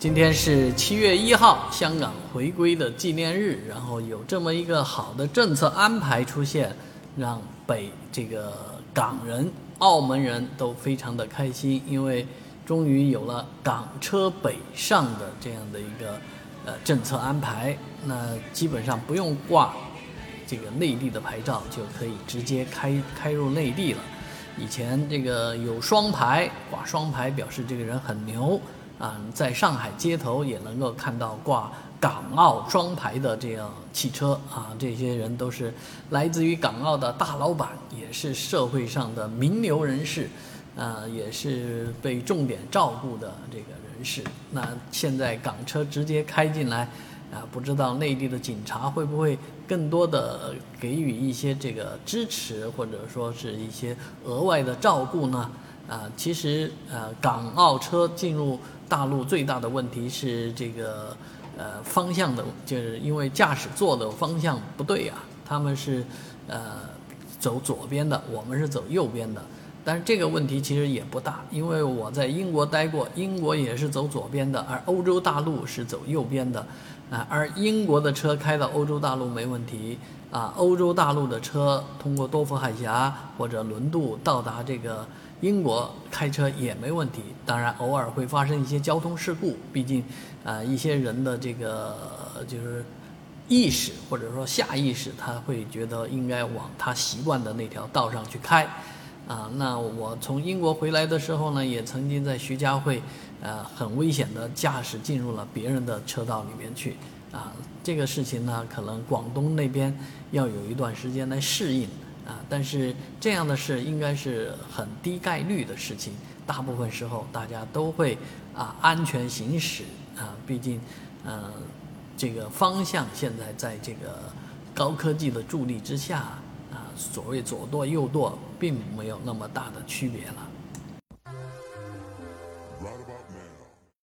今天是七月一号，香港回归的纪念日，然后有这么一个好的政策安排出现，让北这个港人、澳门人都非常的开心，因为终于有了港车北上的这样的一个呃政策安排，那基本上不用挂这个内地的牌照，就可以直接开开入内地了。以前这个有双牌，挂双牌表示这个人很牛。啊，在上海街头也能够看到挂港澳双牌的这样汽车啊，这些人都是来自于港澳的大老板，也是社会上的名流人士，啊，也是被重点照顾的这个人士。那现在港车直接开进来，啊，不知道内地的警察会不会更多的给予一些这个支持，或者说是一些额外的照顾呢？啊，其实呃，港澳车进入大陆最大的问题是这个呃方向的，就是因为驾驶座的方向不对啊，他们是呃走左边的，我们是走右边的。但是这个问题其实也不大，因为我在英国待过，英国也是走左边的，而欧洲大陆是走右边的。啊，而英国的车开到欧洲大陆没问题，啊，欧洲大陆的车通过多佛海峡或者轮渡到达这个。英国开车也没问题，当然偶尔会发生一些交通事故，毕竟，啊一些人的这个就是意识或者说下意识，他会觉得应该往他习惯的那条道上去开，啊，那我从英国回来的时候呢，也曾经在徐家汇，呃，很危险的驾驶进入了别人的车道里面去，啊，这个事情呢，可能广东那边要有一段时间来适应。啊，但是这样的事应该是很低概率的事情，大部分时候大家都会啊安全行驶啊，毕竟，呃，这个方向现在在这个高科技的助力之下啊，所谓左舵右舵并没有那么大的区别了。